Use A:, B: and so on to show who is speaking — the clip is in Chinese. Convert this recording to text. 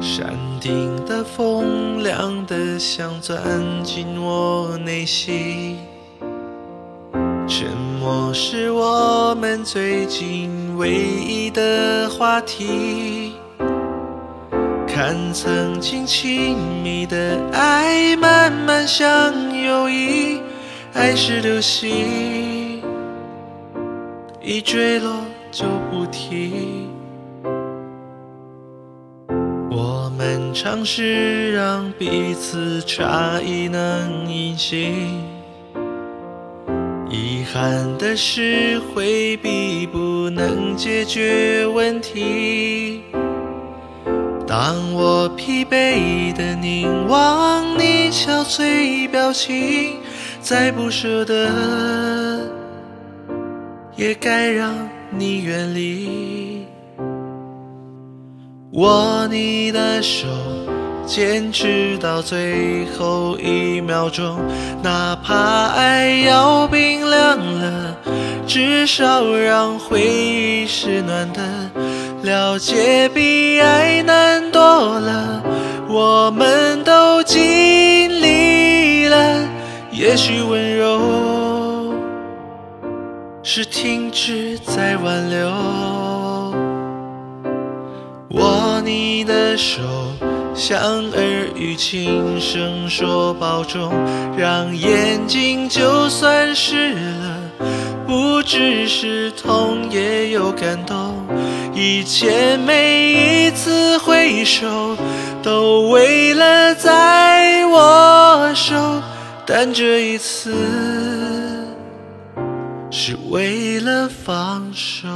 A: 山顶的风凉得像钻进我内心，沉默是我们最近唯一的话题。看曾经亲密的爱，慢慢像友谊，爱是流星，一坠落就不停。们尝试让彼此差异能隐形，遗憾的是回避不能解决问题。当我疲惫的凝望你憔悴表情，再不舍得，也该让你远离。握你的手，坚持到最后一秒钟，哪怕爱要冰凉了，至少让回忆是暖的。了解比爱难多了，我们都尽力了。也许温柔是停止在挽留。你的手，像耳语轻声说保重，让眼睛就算湿了，不只是痛，也有感动。以前每一次回首，都为了再握手，但这一次是为了放手。